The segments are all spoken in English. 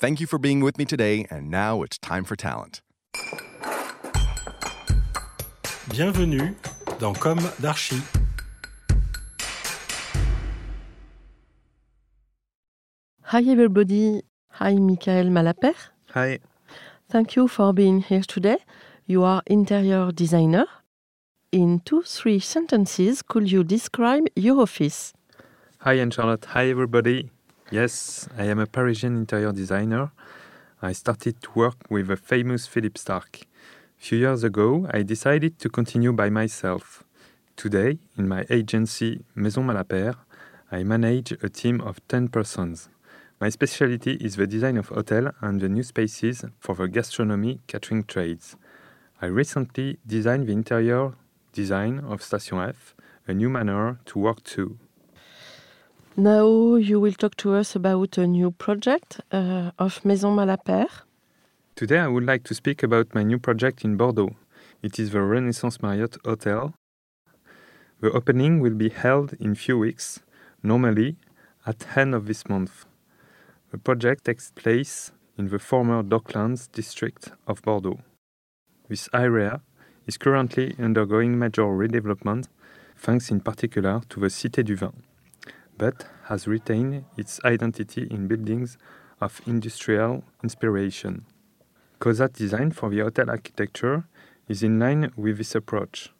Thank you for being with me today, and now it's time for talent. Bienvenue dans Comme d'Archi. Hi everybody. Hi Michaël Malapert. Hi. Thank you for being here today. You are interior designer. In two, three sentences, could you describe your office? Hi, Anne Charlotte. Hi, everybody. Yes, I am a Parisian interior designer. I started to work with a famous Philippe Starck. A few years ago, I decided to continue by myself. Today, in my agency Maison Malapert, I manage a team of 10 persons. My specialty is the design of hotel and the new spaces for the gastronomy catering trades. I recently designed the interior design of Station F, a new manner to work to. Now you will talk to us about a new project uh, of Maison Malapert. Today I would like to speak about my new project in Bordeaux. It is the Renaissance Marriott Hotel. The opening will be held in a few weeks, normally at the end of this month. The project takes place in the former Docklands district of Bordeaux. This area is currently undergoing major redevelopment, thanks in particular to the Cité du Vin, but has retained its identity in buildings of industrial inspiration. COSAT design for the hotel architecture is in line with this approach,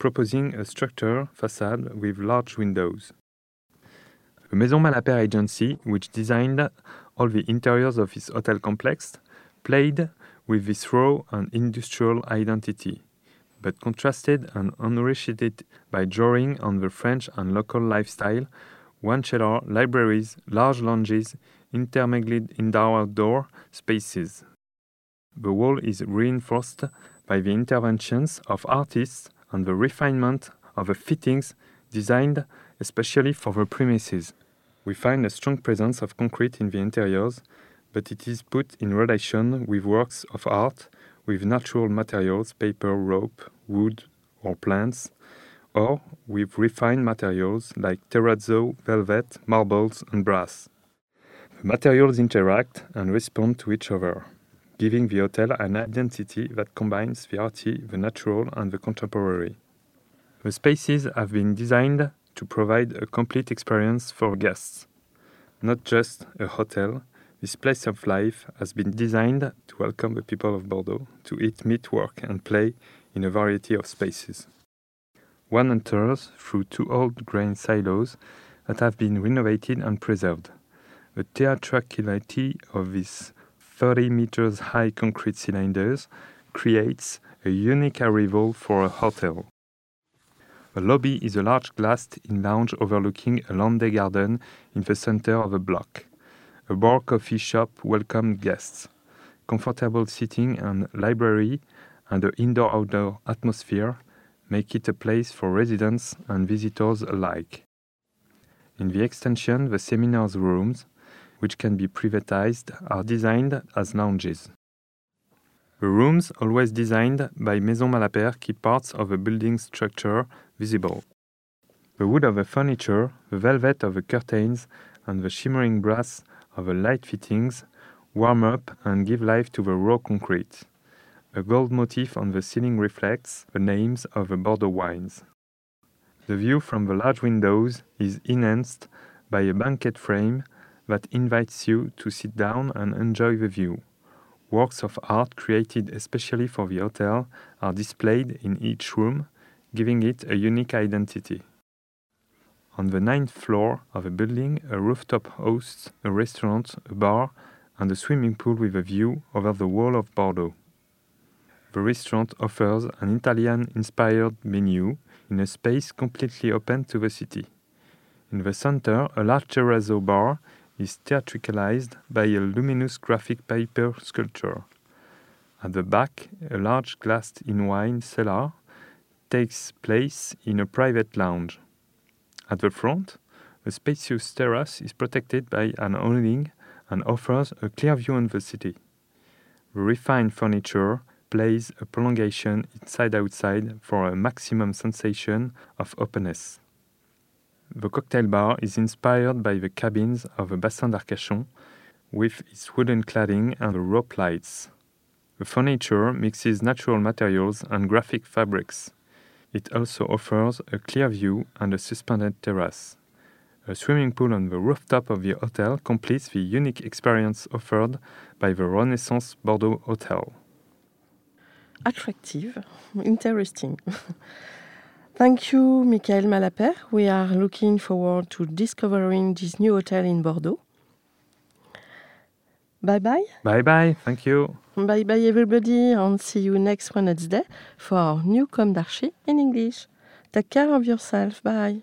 proposing a structure facade with large windows. The Maison Malapert agency, which designed all the interiors of this hotel complex, played with this raw and industrial identity, but contrasted and enriched it by drawing on the French and local lifestyle, one cellar, libraries, large lounges, intermingled indoor-outdoor spaces. The wall is reinforced by the interventions of artists and the refinement of the fittings designed especially for the premises. We find a strong presence of concrete in the interiors, but it is put in relation with works of art with natural materials, paper, rope, wood, or plants, or with refined materials like terrazzo, velvet, marbles, and brass. The materials interact and respond to each other, giving the hotel an identity that combines the arty, the natural, and the contemporary. The spaces have been designed to provide a complete experience for guests. Not just a hotel, this place of life has been designed to welcome the people of Bordeaux to eat, meet, work, and play in a variety of spaces. One enters through two old grain silos that have been renovated and preserved. The theatricality of these 30 meters high concrete cylinders creates a unique arrival for a hotel. The lobby is a large glassed in lounge overlooking a Landais garden in the center of the block. A bar coffee shop welcomed guests. Comfortable seating and library and the indoor outdoor atmosphere make it a place for residents and visitors alike. In the extension, the seminars rooms, which can be privatized, are designed as lounges. The rooms, always designed by Maison Malapert, keep parts of the building structure visible. The wood of the furniture, the velvet of the curtains, and the shimmering brass of the light fittings warm up and give life to the raw concrete. A gold motif on the ceiling reflects the names of the Bordeaux wines. The view from the large windows is enhanced by a banquet frame that invites you to sit down and enjoy the view. Works of art created especially for the hotel are displayed in each room, giving it a unique identity. On the ninth floor of the building, a rooftop hosts a restaurant, a bar, and a swimming pool with a view over the wall of Bordeaux. The restaurant offers an Italian inspired menu in a space completely open to the city. In the center, a large terrazzo bar is theatricalized by a luminous graphic paper sculpture. At the back, a large glass in wine cellar takes place in a private lounge. At the front, a spacious terrace is protected by an awning and offers a clear view on the city. The refined furniture plays a prolongation inside outside for a maximum sensation of openness. The cocktail bar is inspired by the cabins of the Bassin d'Arcachon with its wooden cladding and the rope lights. The furniture mixes natural materials and graphic fabrics. It also offers a clear view and a suspended terrace. A swimming pool on the rooftop of the hotel completes the unique experience offered by the Renaissance Bordeaux Hotel. Attractive, interesting. Thank you, Michaël Malapert. We are looking forward to discovering this new hotel in Bordeaux. Bye bye. Bye bye, thank you. Bye bye, everybody, and see you next Wednesday for our new Comme in English. Take care of yourself. Bye.